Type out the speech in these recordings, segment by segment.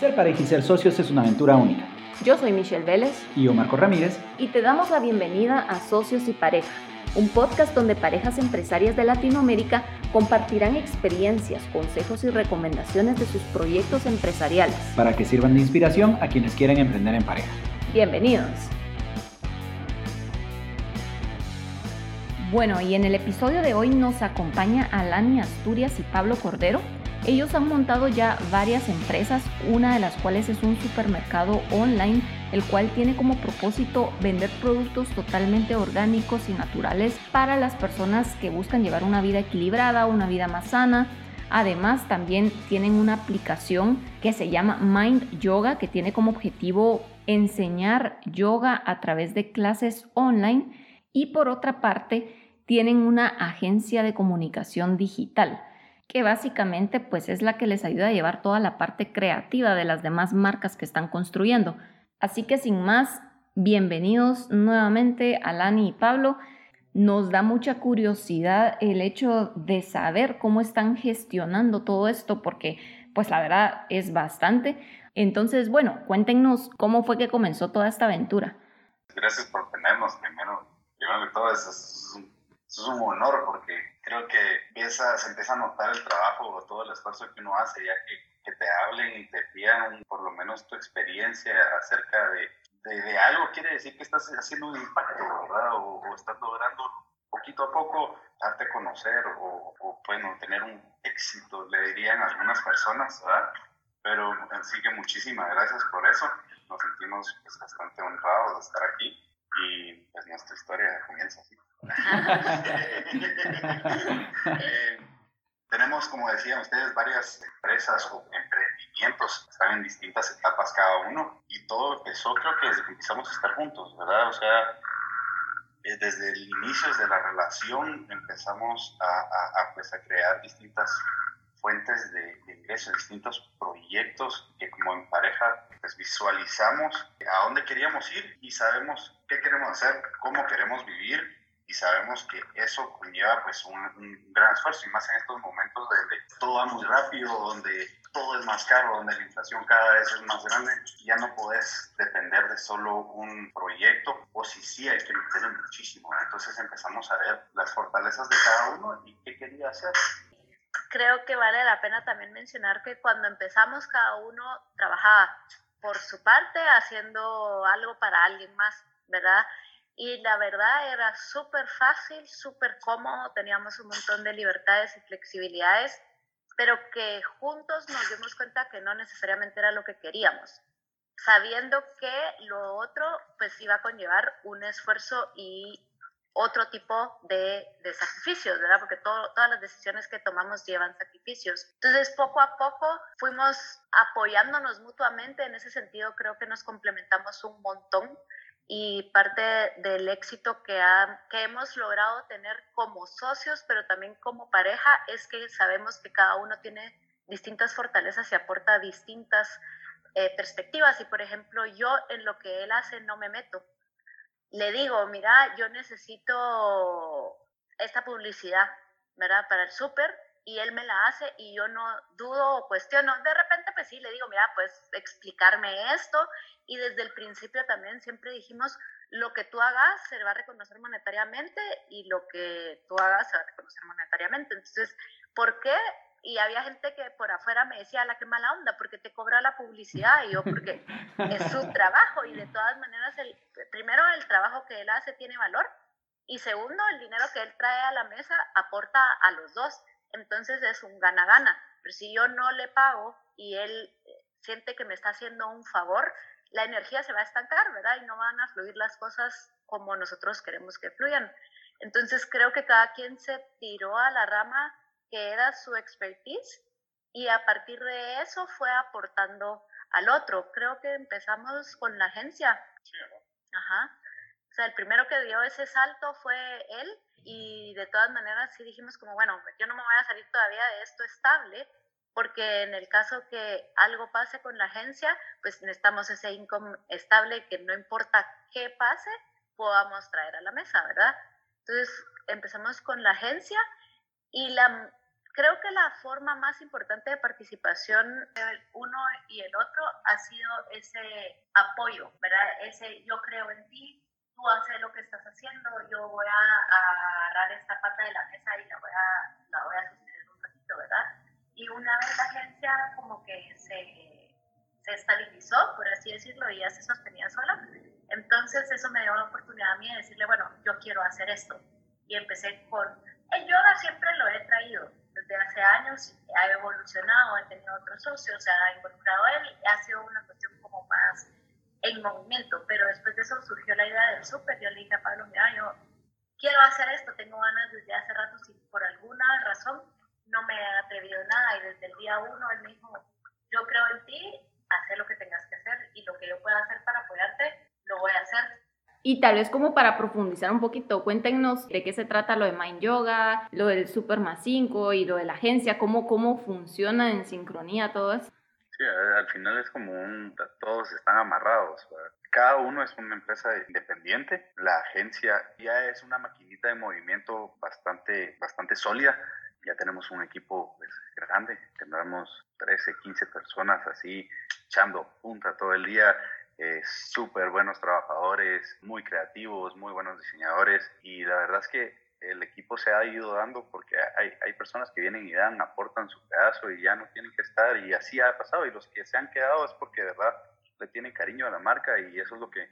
Ser pareja y ser socios es una aventura única. Yo soy Michelle Vélez. Y yo, Marco Ramírez. Y te damos la bienvenida a Socios y Pareja, un podcast donde parejas empresarias de Latinoamérica compartirán experiencias, consejos y recomendaciones de sus proyectos empresariales. Para que sirvan de inspiración a quienes quieren emprender en pareja. Bienvenidos. Bueno, y en el episodio de hoy nos acompaña Alani Asturias y Pablo Cordero ellos han montado ya varias empresas, una de las cuales es un supermercado online, el cual tiene como propósito vender productos totalmente orgánicos y naturales para las personas que buscan llevar una vida equilibrada, una vida más sana. Además, también tienen una aplicación que se llama Mind Yoga, que tiene como objetivo enseñar yoga a través de clases online. Y por otra parte, tienen una agencia de comunicación digital que básicamente pues es la que les ayuda a llevar toda la parte creativa de las demás marcas que están construyendo. Así que sin más, bienvenidos nuevamente a Lani y Pablo. Nos da mucha curiosidad el hecho de saber cómo están gestionando todo esto porque pues la verdad es bastante. Entonces, bueno, cuéntenos cómo fue que comenzó toda esta aventura. Gracias por tenernos primero. Primero que todo, honor porque creo que se empieza a notar el trabajo o todo el esfuerzo que uno hace, ya que, te hablen y te pidan por lo menos tu experiencia acerca de, de, algo, quiere decir que estás haciendo un impacto, ¿verdad? O, estás logrando poquito a poco darte a conocer o, o, bueno, tener un éxito, le dirían algunas personas, ¿verdad? Pero así que muchísimas gracias por eso. Nos sentimos pues, bastante honrados de estar aquí y pues nuestra historia comienza. Eh, tenemos, como decían ustedes, varias empresas o emprendimientos están en distintas etapas cada uno y todo empezó creo que desde que empezamos a estar juntos, ¿verdad? O sea, eh, desde el inicio de la relación empezamos a, pues, a crear distintas fuentes de, de, ingresos, distintos proyectos que como en pareja pues visualizamos a dónde queríamos ir y sabemos qué queremos hacer, cómo queremos vivir y sabemos que eso conlleva pues un, gran esfuerzo y más en estos momentos donde todo va muy rápido, donde todo es más caro, donde la inflación cada vez es más grande, ya no puedes depender de solo un proyecto o si sí hay que meterle muchísimo. Entonces empezamos a ver las fortalezas de cada uno y qué quería hacer. Creo que vale la pena también mencionar que cuando empezamos cada uno trabajaba por su parte haciendo algo para alguien más, ¿verdad? Y la verdad era súper fácil, súper cómodo, teníamos un montón de libertades y flexibilidades, pero que juntos nos dimos cuenta que no necesariamente era lo que queríamos, sabiendo que lo otro pues iba a conllevar un esfuerzo y otro tipo de, de sacrificios, ¿verdad? Porque todas las decisiones que tomamos llevan sacrificios. Entonces, poco a poco fuimos apoyándonos mutuamente, en ese sentido creo que nos complementamos un montón y parte del éxito que, que hemos logrado tener como socios, pero también como pareja, es que sabemos que cada uno tiene distintas fortalezas y aporta distintas eh, perspectivas. Y por ejemplo, yo en lo que él hace no me meto. Le digo, mira, yo necesito esta publicidad, ¿verdad? Para el súper y él me la hace y yo no dudo o cuestiono. De repente, pues sí, le digo, mira, pues explicarme esto. Y desde el principio también siempre dijimos, lo que tú hagas se va a reconocer monetariamente y lo que tú hagas se va a reconocer monetariamente. Entonces, ¿por qué? Y había gente que por afuera me decía, la que mala onda, porque te cobra la publicidad. Y yo, porque es su trabajo. Y de todas maneras, el, primero, el trabajo que él hace tiene valor. Y segundo, el dinero que él trae a la mesa aporta a los dos entonces es un gana-gana. Pero si yo no le pago y él eh, siente que me está haciendo un favor, la energía se va a estancar, ¿verdad? Y no van a fluir las cosas como nosotros queremos que fluyan. Entonces creo que cada quien se tiró a la rama que era su expertise y a partir de eso fue aportando al otro. Creo que empezamos con la agencia. Sí, Ajá. Sea, el primero que dio ese salto fue él y de todas maneras sí dijimos como, bueno, yo no me voy a salir todavía de esto estable porque en el caso que algo pase con la agencia, pues necesitamos ese income estable que no importa qué pase, podamos traer a la mesa, ¿verdad? Entonces empezamos con la agencia y la, creo que la forma más importante de participación del uno y el otro ha sido ese apoyo, ¿verdad? Ese yo creo en ti, tú haces lo que estás haciendo, yo voy a, agarrar esta pata de la mesa y la voy a, la voy a sostener un ratito, ¿verdad? Y una vez la agencia como que se, se estabilizó, por así decirlo, y ya se sostenía sola, entonces eso me dio la oportunidad a mí de decirle, bueno, yo quiero hacer esto. Y empecé con, el yoga siempre lo he traído, desde hace años ha evolucionado, he tenido otros socios, se ha involucrado él, ha sido una cuestión como más en movimiento, pero después de eso surgió la idea del súper, yo le dije a Pablo, mira, yo quiero hacer esto, tengo ganas desde hace rato, si por alguna razón no me he atrevido nada, y desde el día uno él me dijo, yo creo en ti, haz lo que tengas que hacer, y lo que yo pueda hacer para apoyarte, lo voy a hacer. Y tal vez como para profundizar un poquito, cuéntenos de qué se trata lo de Mind Yoga, lo del Super Más 5 y lo de la agencia, cómo, cómo funciona en sincronía todo eso. Al final es como un, todos están amarrados. Cada uno es una empresa independiente. La agencia ya es una maquinita de movimiento bastante, bastante sólida. Ya tenemos un equipo pues, grande, tenemos 13, 15 personas así echando punta todo el día eh, súper buenos trabajadores, muy creativos, muy buenos diseñadores y la verdad es que el equipo se ha ido dando porque hay, hay personas que vienen y dan, aportan su pedazo y ya no tienen que estar y así ha pasado y los que se han quedado es porque de verdad le tienen cariño a la marca y eso es lo que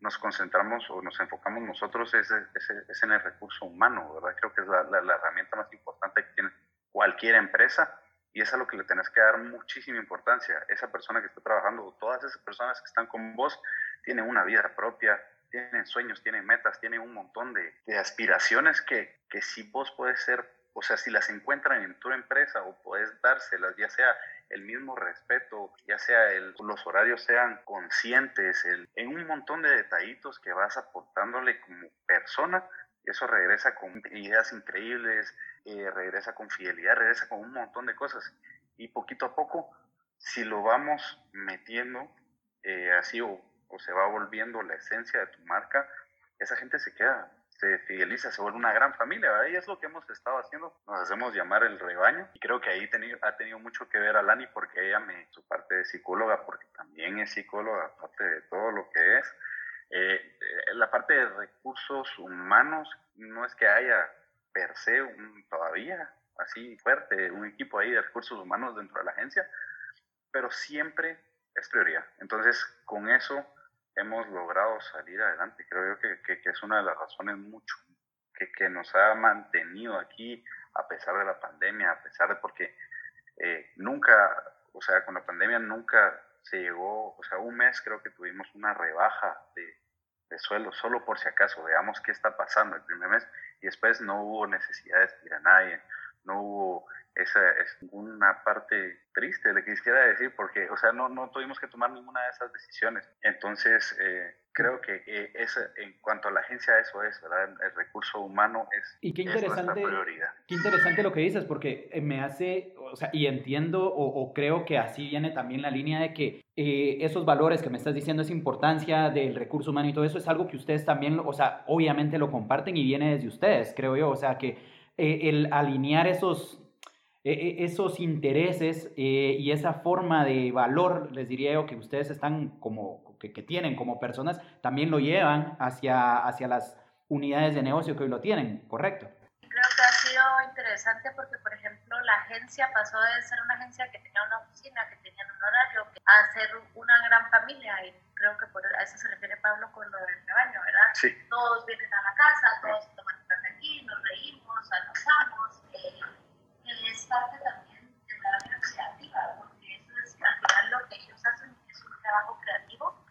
nos concentramos o nos enfocamos nosotros es, es, en el recurso humano, ¿verdad? Creo que es la, la herramienta más importante que tiene cualquier empresa y es a lo que le tenés que dar muchísima importancia. Esa persona que está trabajando, todas esas personas que están con vos, tienen una vida propia, tienen sueños, tienen metas, tienen un montón de, aspiraciones que, que si vos puedes ser, o sea, si las encuentran en tu empresa o puedes dárselas, ya sea el mismo respeto, ya sea el, los horarios sean conscientes, el, en un montón de detallitos que vas aportándole como persona, eso regresa con ideas increíbles, eh, regresa con fidelidad, regresa con un montón de cosas. Y poquito a poco, si lo vamos metiendo eh, así o, se va volviendo la esencia de tu marca, esa gente se queda, se fideliza, se vuelve una gran familia, ¿verdad? Y es lo que hemos estado haciendo. Nos hacemos llamar el rebaño. Y creo que ahí ha tenido mucho que ver a Lani porque ella me, su parte de psicóloga, porque también es psicóloga, aparte de todo lo que es. Eh, la parte de recursos humanos no es que haya per se un, todavía así fuerte un equipo ahí de recursos humanos dentro de la agencia, pero siempre es prioridad. Entonces, con eso hemos logrado salir adelante. Creo yo que, que, es una de las razones mucho que, que, nos ha mantenido aquí a pesar de la pandemia, a pesar de porque eh, nunca, o sea, con la pandemia nunca se llegó, o sea, un mes creo que tuvimos una rebaja de, de sueldo, solo por si acaso, veamos qué está pasando el primer mes y después no hubo necesidad de despedir a nadie, no hubo esa es una parte triste, le quisiera decir, porque, o sea, no, no tuvimos que tomar ninguna de esas decisiones. Entonces, eh, creo que eh, en cuanto a la agencia, eso es, ¿verdad? El recurso humano es, y qué interesante, prioridad. Qué interesante lo que dices, porque eh, me hace, o sea, y entiendo o, creo que así viene también la línea de que eh, esos valores que me estás diciendo, esa importancia del recurso humano y todo eso es algo que ustedes también, o sea, obviamente lo comparten y viene desde ustedes, creo yo, o sea, que el alinear esos esos intereses y esa forma de valor, les diría yo, que ustedes están como que, tienen como personas, también lo llevan hacia, hacia las unidades de negocio que hoy lo tienen, ¿correcto? Creo que ha sido interesante porque, por ejemplo, la agencia pasó de ser una agencia que tenía una oficina, que tenía un horario, a ser una gran familia. Y creo que por, a eso se refiere Pablo con lo del rebaño, ¿verdad? Sí. Todos vienen a la casa, todos toman nos reímos, almorzamos. Eh, es parte también de la vida creativa, porque eso es al final lo que ellos hacen, es un trabajo creativo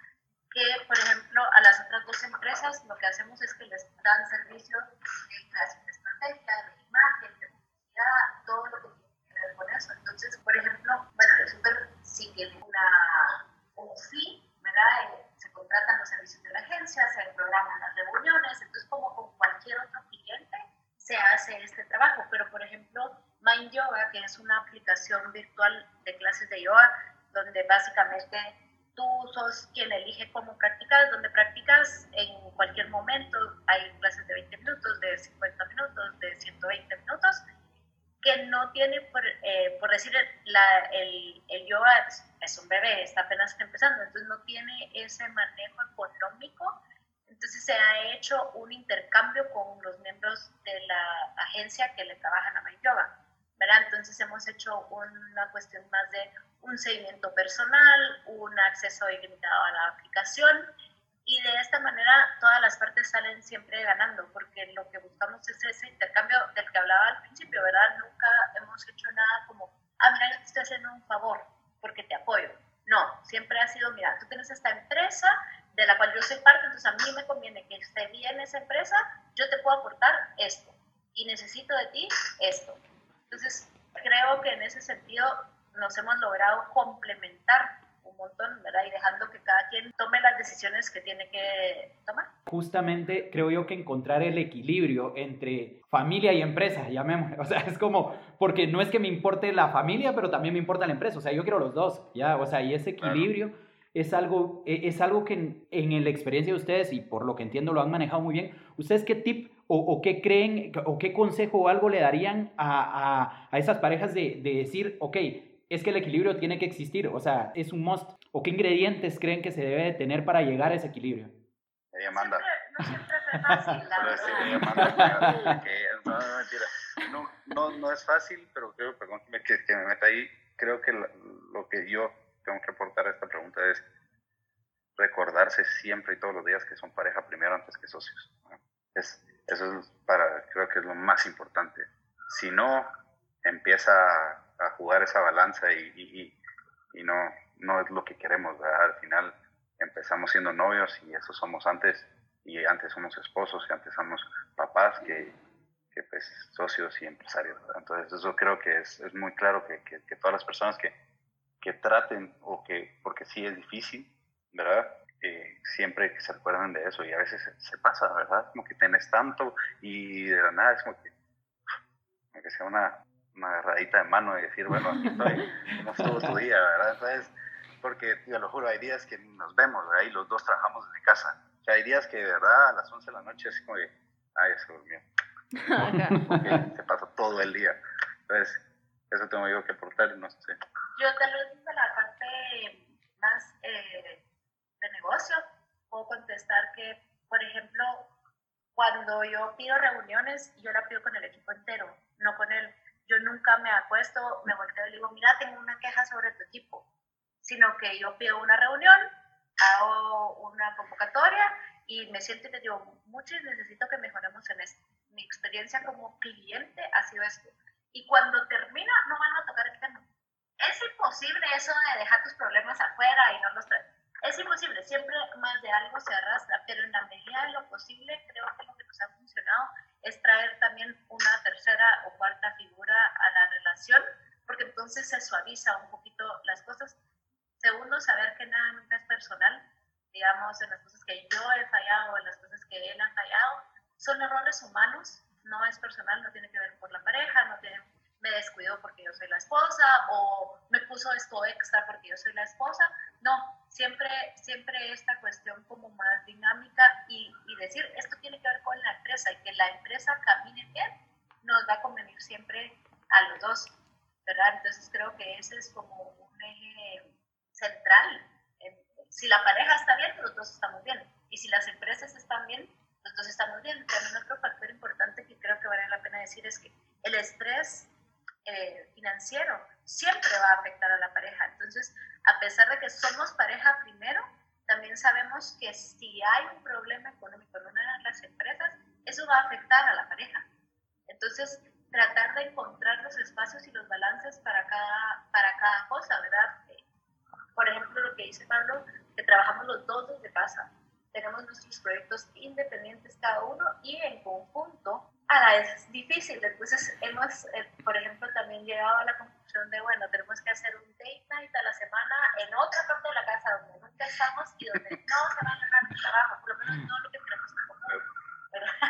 que, por ejemplo, a las otras dos empresas lo que hacemos es que les dan servicio de creación de estrategia, de imagen, de publicidad, todo lo que tiene que ver con eso. Entonces, por ejemplo, bueno, el super sí tiene una, un fee, ¿verdad? Eh, se contratan los servicios de la agencia, se programan las reuniones, entonces como con cualquier otro cliente se hace este trabajo. Pero, por ejemplo, Mind Yoga, que es una aplicación virtual de clases de yoga, donde básicamente tú sos quien elige cómo practicas, donde practicas en cualquier momento, hay clases de 20 minutos, de 50 minutos, de 120 minutos, que no tiene, por, eh, por decir, la, el, el, yoga es, un bebé, está apenas empezando, entonces no tiene ese manejo económico. Entonces se ha hecho un intercambio con los miembros de la agencia que le trabajan a My Yoga. ¿verdad? Entonces hemos hecho una cuestión más de un seguimiento personal, un acceso ilimitado a la aplicación y de esta manera todas las partes salen siempre ganando, porque lo que buscamos es ese intercambio del que hablaba al principio, ¿verdad? Nunca hemos hecho nada como, ah, mira, yo te estoy haciendo un favor porque te apoyo. No, siempre ha sido, mira, tú tienes esta empresa de la cual yo soy parte, entonces a mí me conviene que esté bien esa empresa, yo te puedo aportar esto y necesito de ti esto. Entonces, creo que en ese sentido nos hemos logrado complementar montón, ¿verdad? Y dejando que cada quien tome las decisiones que tiene que tomar. Justamente creo yo que encontrar el equilibrio entre familia y empresa, llamémosle, o sea, es como, porque no es que me importe la familia, pero también me importa la empresa, o sea, yo quiero los dos, ya, o sea, y ese equilibrio... es algo, e, es algo que en, en, la experiencia de ustedes, y por lo que entiendo lo han manejado muy bien, ¿ustedes qué tip o, o qué creen o qué consejo o algo le darían a, a, a esas parejas de, de, decir, ok, es que el equilibrio tiene que existir, o sea, es un must. ¿O qué ingredientes creen que se debe de tener para llegar a ese equilibrio? Ella manda. no siempre es fácil, no, no, mentira. No, no, es fácil, pero creo, perdón que, que me meta ahí, creo que lo, que yo tengo que aportar a esta pregunta es recordarse siempre y todos los días que son pareja primero antes que socios. Es, eso es para, creo que es lo más importante. Si no, empieza a jugar esa balanza y, y, y, no, no es lo que queremos. Al final empezamos siendo novios y eso somos antes, y antes somos esposos y antes somos papás que, que pues, socios y empresarios. Entonces eso creo que es, es muy claro que, que, todas las personas que, que traten o que, porque sí es difícil, ¿verdad? Eh, siempre que se acuerdan de eso y a veces se, pasa, ¿verdad? Como que tenés tanto y de la nada es como que, como que sea una, una agarradita de mano y decir, bueno, aquí estoy, ¿cómo estuvo tu día? ¿verdad? Entonces, porque, te lo juro, hay días que nos vemos, ¿verdad? Y los dos trabajamos desde casa. O sea, hay días que de verdad a las 11 de la noche es como de, ay, se durmió. Porque se pasa todo el día. Entonces, eso tengo yo que aportar, no sé. Yo tal vez desde la parte más eh, de negocio puedo contestar que, por ejemplo, cuando yo pido reuniones, yo la pido con el equipo entero, no con él yo nunca me acuesto, me volteo y digo, mira, tengo una queja sobre tu equipo, sino que yo pido una reunión, hago una convocatoria y me siento y te digo, mucho necesito que mejoremos en esto. Mi experiencia como cliente ha sido esto. Y cuando termina, no van a tocar el tema. Es imposible eso de dejar tus problemas afuera y no los traer. Es imposible, siempre más de algo se arrastra, pero en la medida de lo posible, creo que lo que nos ha funcionado es traer también una tercera o cuarta figura a la relación, porque entonces se suaviza un poquito las cosas. Segundo, saber que nada nunca es personal, digamos, en las cosas que yo he fallado, en las cosas que él ha fallado, son errores humanos, no es personal, no tiene que ver por la pareja, no tiene, me descuidó porque yo soy la esposa o me puso esto extra porque yo soy la esposa, no, siempre, siempre esta cuestión como más dinámica y, y, decir, esto tiene que ver con la empresa y que la empresa camine bien, nos va a convenir siempre a los dos, ¿verdad? Entonces creo que ese es como un eje central. Si la pareja está bien, los dos estamos bien. Y si las empresas están bien, los dos estamos bien. También otro factor importante que creo que vale la pena decir es que el estrés eh, financiero siempre va a afectar a la pareja. Entonces, a pesar de que somos pareja primero, también sabemos que si hay un problema económico en una de las empresas, eso va a afectar a la pareja. Entonces, tratar de encontrar los espacios y los balances para cada, para cada cosa, ¿verdad? Por ejemplo, lo que dice Pablo, que trabajamos los dos desde casa. Tenemos nuestros proyectos independientes cada uno y en conjunto a es difícil. Entonces hemos, eh, por ejemplo, también llegado a la conclusión de, bueno, tenemos que hacer un date night a la semana en otra parte de la casa donde nunca estamos y donde no se va a ganar el trabajo, por lo menos no lo que tenemos en común.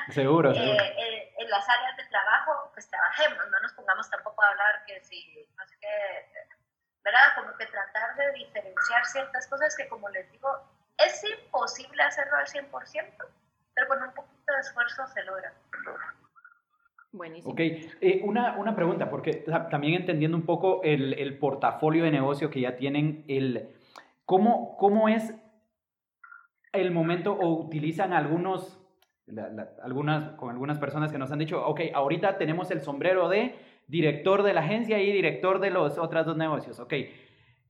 Seguro, eh, eh, en las áreas de trabajo, pues trabajemos, no nos pongamos tampoco a hablar que si, no sé qué, ¿verdad? Como que tratar de diferenciar ciertas cosas que, como les digo, es imposible hacerlo al 100%, pero con un poquito de esfuerzo se logra. Ok, eh, una, una, pregunta, porque también entendiendo un poco el, el, portafolio de negocio que ya tienen, el, ¿cómo, ¿cómo es el momento o utilizan algunos, algunas, con algunas personas que nos han dicho, ok, ahorita tenemos el sombrero de director de la agencia y director de los otros dos negocios, ok,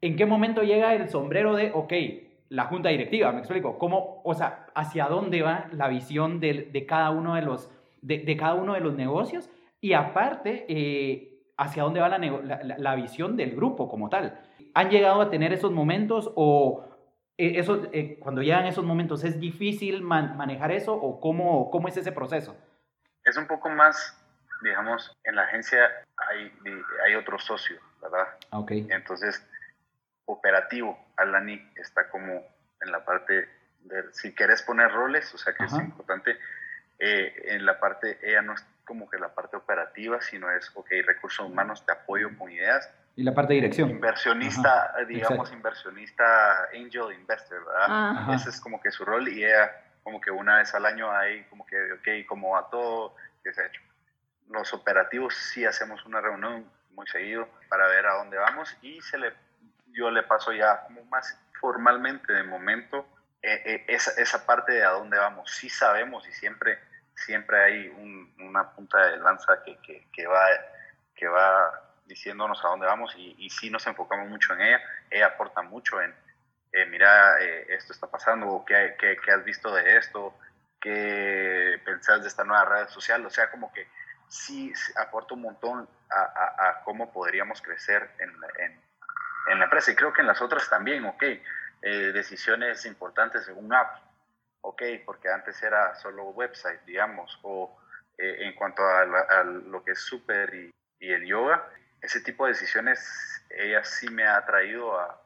¿en qué momento llega el sombrero de, ok, la junta directiva, me explico, cómo, o sea, hacia dónde va la visión de, de cada uno de los de, cada uno de los negocios y aparte, eh, hacia dónde va la, la, visión del grupo como tal. ¿Han llegado a tener esos momentos o eh, eso, eh, cuando llegan esos momentos es difícil manejar eso o cómo, cómo es ese proceso? Es un poco más, digamos, en la agencia hay, hay otro socio, ¿verdad? Ah, ok. Entonces, operativo, Alani está como en la parte de, si quieres poner roles, o sea que es importante, eh, en la parte, ella no como que la parte operativa, sino es, ok, recursos humanos, te apoyo con ideas. Y la parte de dirección. Inversionista, digamos, inversionista, angel investor, ¿verdad? Ese es como que su rol y ella como que una vez al año hay como que, ok, como a todo, ¿qué se ha hecho? Los operativos sí hacemos una reunión muy seguido para ver a dónde vamos y se le, yo le paso ya como más formalmente de momento eh, eh, esa, esa parte de a dónde vamos. Sí sabemos y siempre siempre hay una punta de lanza que, va, que va diciéndonos a dónde vamos y, y sí nos enfocamos mucho en ella. Ella aporta mucho en, eh, mira, eh, esto está pasando, ¿qué, qué, has visto de esto, qué pensás de esta nueva red social. O sea, como que sí aporta un montón a, cómo podríamos crecer en, la empresa. Y creo que en las otras también, ok, eh, decisiones importantes en un app ok, porque antes era solo website, digamos, o eh, en cuanto a, lo que es súper y, el yoga, ese tipo de decisiones, ella sí me ha traído a,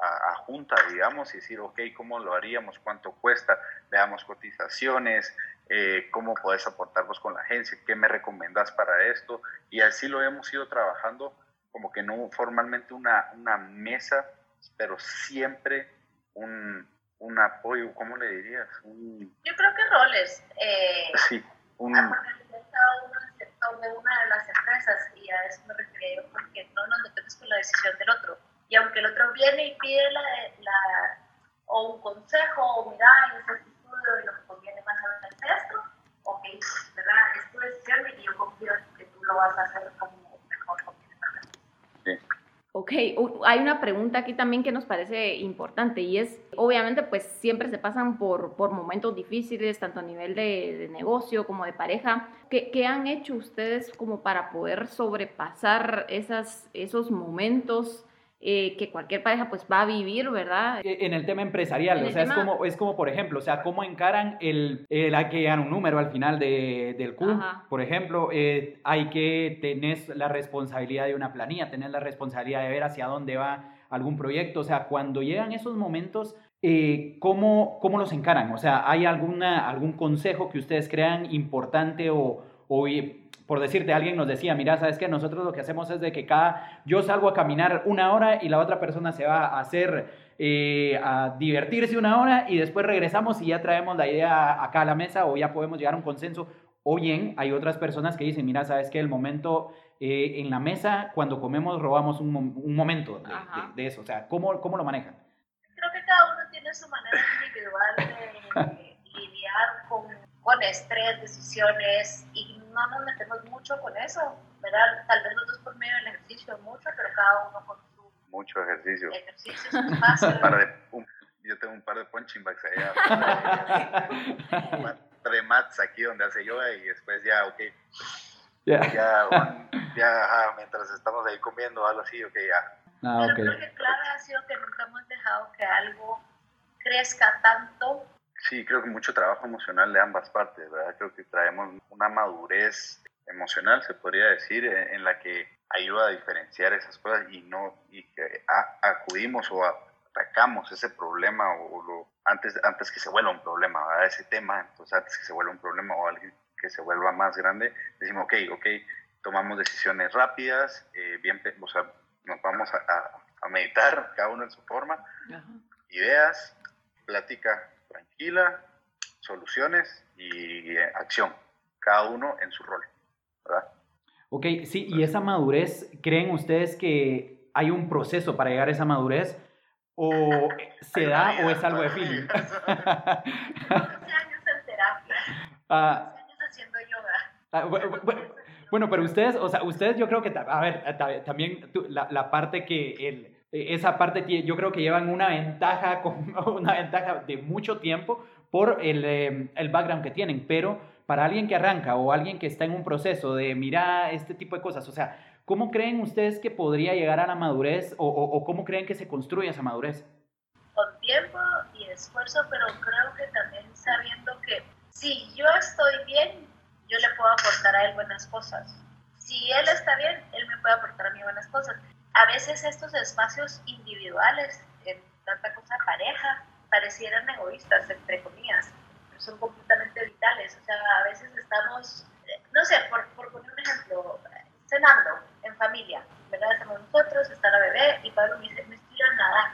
a, junta, digamos, y decir, ok, ¿cómo lo haríamos? ¿Cuánto cuesta? Veamos cotizaciones, eh, cómo puedes aportarnos con la agencia, qué me recomendás para esto, y así lo hemos ido trabajando, como que no formalmente una, una mesa, pero siempre un, un apoyo, ¿cómo le dirías? Yo creo que roles. Eh, sí, un... En el sector de una de las empresas y a eso me refiero porque no nos metemos con la decisión del otro. Y aunque el otro viene y pide la, la o un consejo o mira, ese estudio y lo que conviene más a es esto, ok, ¿verdad? Es tu decisión y yo confío en que tú lo vas a hacer como mejor conviene para Sí. Ok, hay una pregunta aquí también que nos parece importante y es, obviamente, pues siempre se pasan por, por momentos difíciles, tanto a nivel de, negocio como de pareja. ¿Qué, ¿Qué, han hecho ustedes como para poder sobrepasar esas, esos momentos eh, que cualquier pareja pues va a vivir, ¿verdad? E, en el tema empresarial, o sea, es, como, es como, por ejemplo, o sea, cómo encaran el, el hay que llegar un número al final de, del Q, por ejemplo, eh, hay que tener la responsabilidad de una planilla, tener la responsabilidad de ver hacia dónde va algún proyecto, o sea, cuando llegan esos momentos, eh, ¿cómo, ¿cómo, los encaran? O sea, ¿hay alguna, algún consejo que ustedes crean importante o, o por decirte, alguien nos decía, mira, ¿sabes qué? Nosotros lo que hacemos es de que cada, yo salgo a caminar una hora y la otra persona se va a hacer, eh, a divertirse una hora y después regresamos y ya traemos la idea acá a la mesa o ya podemos llegar a un consenso. O bien, hay otras personas que dicen, mira, ¿sabes qué? El momento eh, en la mesa, cuando comemos, robamos un, un momento de, de, eso. O sea, ¿cómo, ¿cómo lo manejan? Creo que cada uno tiene su manera individual de lidiar con, con estrés, decisiones y no nos metemos mucho con eso, ¿verdad? Tal vez los dos por medio del ejercicio mucho, pero cada uno con su... Mucho ejercicio. Ejercicio, su espacio. yo tengo un par de punching bags allá. un par de mats aquí donde hace yoga y después ya, ok. Ya, ya mientras estamos ahí comiendo, algo así, ok, ya. Ah, pero creo que clave ha sido que nunca hemos dejado que algo crezca tanto Sí, creo que mucho trabajo emocional de ambas partes, ¿verdad? Creo que traemos una madurez emocional, se podría decir, en la que ayuda a diferenciar esas cosas y no y que acudimos o atacamos ese problema o lo, antes, antes que se vuelva un problema, ¿verdad? Ese tema, entonces antes que se vuelva un problema o alguien que se vuelva más grande, decimos, ok, ok, tomamos decisiones rápidas, eh, bien, o sea, nos vamos a, a, meditar, cada uno en su forma, ideas, plática tranquila, soluciones y eh, acción, cada uno en su rol. ¿verdad? Ok, sí, y esa madurez, ¿creen ustedes que hay un proceso para llegar a esa madurez? ¿O se da o es algo de feeling? años en terapia. Ah, años haciendo yoga. Ah, bueno, pero ustedes, o sea, ustedes yo creo que, a ver, también la, la parte que el, esa parte yo creo que llevan una ventaja, una ventaja de mucho tiempo por el, em, el background que tienen, pero para alguien que arranca o alguien que está en un proceso de mira este tipo de cosas, o sea, ¿cómo creen ustedes que podría llegar a la madurez o, o, cómo creen que se construye esa madurez? Con tiempo y esfuerzo, pero creo que también sabiendo que si yo estoy bien, yo le puedo aportar a él buenas cosas. Si él está bien, él me puede aportar a mí buenas cosas. A veces estos espacios individuales, en tanta cosa pareja, parecieran egoístas, entre comillas, pero son completamente vitales. O sea, a veces estamos, no sé, por, por poner un ejemplo, cenando en familia, ¿verdad? Estamos nosotros, está la bebé y Pablo me dice, me estoy a nadar.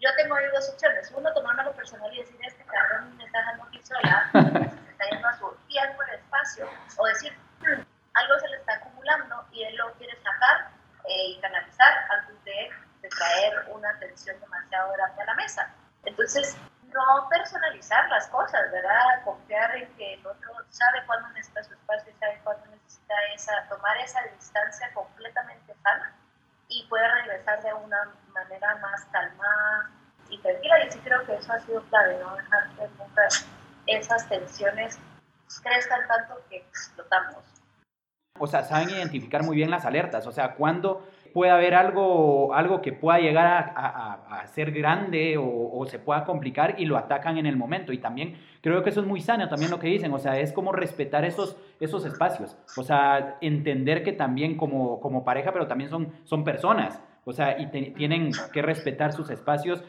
Yo tengo ahí dos opciones. Uno, tomarme lo personal y decir, este cabrón me está dejando aquí sola, se está yendo a su tiempo, el espacio, o decir, hmm, algo se le está acumulando y él lo quiere sacar eh, y canalizar antes de, de, traer una atención demasiado grande a la mesa. Entonces, no personalizar las cosas, ¿verdad? Confiar en que el otro sabe cuándo necesita su espacio y sabe cuándo necesita esa, tomar esa distancia completamente sana y puede regresar de una manera más calmada y tranquila. Y sí creo que eso ha sido clave, no dejar que nunca esas tensiones crezcan tanto que explotamos. O sea, saben identificar muy bien las alertas, o sea, cuando puede haber algo, algo que pueda llegar a, ser grande o, se pueda complicar y lo atacan en el momento. Y también creo que eso es muy sano, también lo que dicen, o sea, es como respetar esos, esos espacios, o sea, entender que también como, como pareja, pero también son, son personas, o sea, y tienen que respetar sus espacios.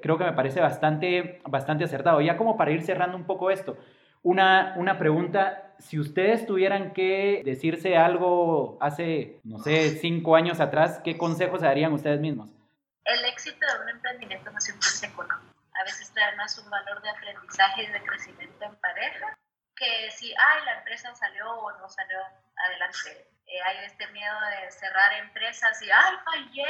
Creo que me parece bastante, bastante acertado. Ya como para ir cerrando un poco esto, una, una pregunta, si ustedes tuvieran que decirse algo hace, no sé, cinco años atrás, ¿qué consejos darían ustedes mismos? El éxito de un emprendimiento no siempre es económico. A veces trae más un valor de aprendizaje y de crecimiento en pareja que si, ay, la empresa salió o no salió adelante. Eh, hay este miedo de cerrar empresas y, ay, fallé,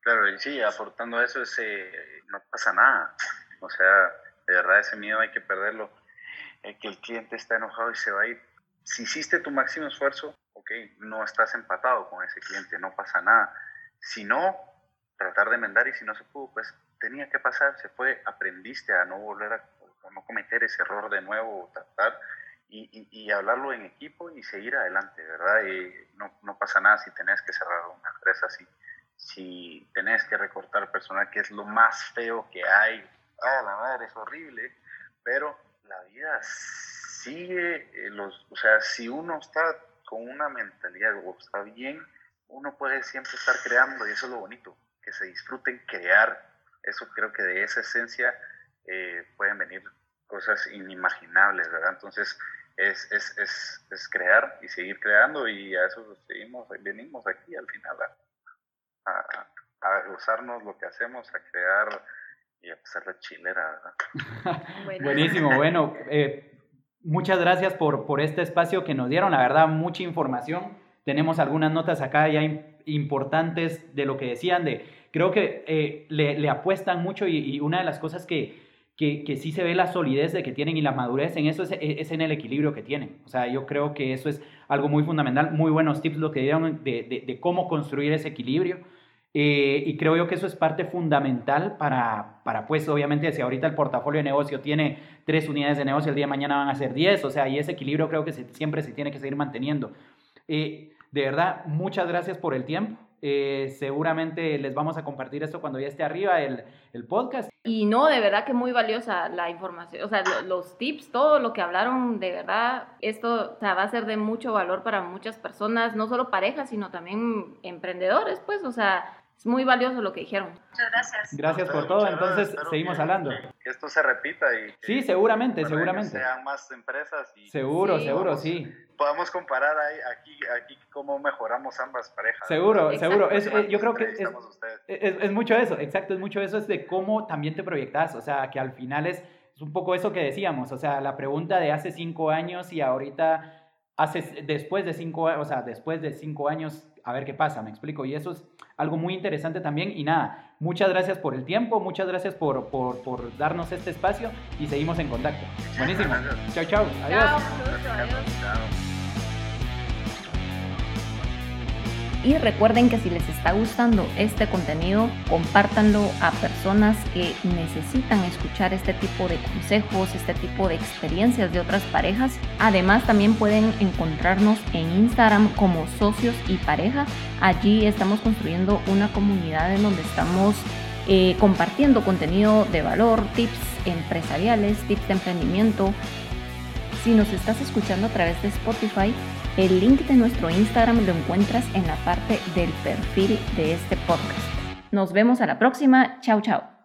Claro, y sí, aportando eso, ese, no pasa nada. O sea, de verdad ese miedo hay que perderlo que el cliente está enojado y se va a ir. Si hiciste tu máximo esfuerzo, ok, no estás empatado con ese cliente, no pasa nada. Si no, tratar de enmendar y si no se pudo, pues tenía que pasar, se fue, aprendiste a no volver a, no cometer ese error de nuevo, tratar y, y, hablarlo en equipo y seguir adelante, ¿verdad? Y no, no, pasa nada si tenés que cerrar una empresa, si, si tenés que recortar personal, que es lo más feo que hay. Ah, la madre, es horrible, pero la vida sigue, eh, los, o sea, si uno está con una mentalidad o está bien, uno puede siempre estar creando y eso es lo bonito, que se disfruten crear. Eso creo que de esa esencia eh, pueden venir cosas inimaginables, ¿verdad? Entonces es, es, es, es, crear y seguir creando y a eso seguimos, venimos aquí al final a, a, a gozarnos lo que hacemos, a crear y a pasar la chilera, ¿verdad? Buenísimo, bueno, eh, muchas gracias por, por este espacio que nos dieron, la verdad, mucha información. Tenemos algunas notas acá ya importantes de lo que decían, de creo que eh, le, le, apuestan mucho y, una de las cosas que, que, que, sí se ve la solidez de que tienen y la madurez en eso es, es, en el equilibrio que tienen. O sea, yo creo que eso es algo muy fundamental, muy buenos tips lo que dieron de, de, de cómo construir ese equilibrio. Eh, y creo yo que eso es parte fundamental para, para, pues, obviamente, si ahorita el portafolio de negocio tiene tres unidades de negocio, el día de mañana van a ser diez, o sea, y ese equilibrio creo que siempre se tiene que seguir manteniendo. Eh, de verdad, muchas gracias por el tiempo. Eh, seguramente les vamos a compartir esto cuando ya esté arriba el, el, podcast. Y no, de verdad que muy valiosa la información, o sea, los tips, todo lo que hablaron, de verdad, esto o sea, va a ser de mucho valor para muchas personas, no solo parejas, sino también emprendedores, pues, o sea, es muy valioso lo que dijeron. Muchas gracias. Gracias por todo. Entonces, seguimos hablando. Que esto se repita y. Sí, seguramente, seguramente. Que sean más empresas. Y seguro, seguro, sí. Podamos comparar ahí, aquí, aquí cómo mejoramos ambas parejas. Seguro, seguro. Es, eh, yo creo que es, es, es, mucho eso, exacto, es mucho eso, es de cómo también te proyectas. O sea, que al final es, es un poco eso que decíamos. O sea, la pregunta de hace cinco años y ahorita haces después de cinco, o sea, después de cinco años, a ver qué pasa, me explico. Y eso es algo muy interesante también. Y nada, muchas gracias por el tiempo, muchas gracias por, por, por darnos este espacio y seguimos en contacto. Buenísimo. Chao, chao. Adiós. Chao, Y recuerden que si les está gustando este contenido, compártanlo a personas que necesitan escuchar este tipo de consejos, este tipo de experiencias de otras parejas. Además, también pueden encontrarnos en Instagram como socios y pareja. Allí estamos construyendo una comunidad en donde estamos eh, compartiendo contenido de valor, tips empresariales, tips de emprendimiento. Si nos estás escuchando a través de Spotify, el link de nuestro Instagram lo encuentras en la parte del perfil de este podcast. Nos vemos a la próxima. Chao, chao.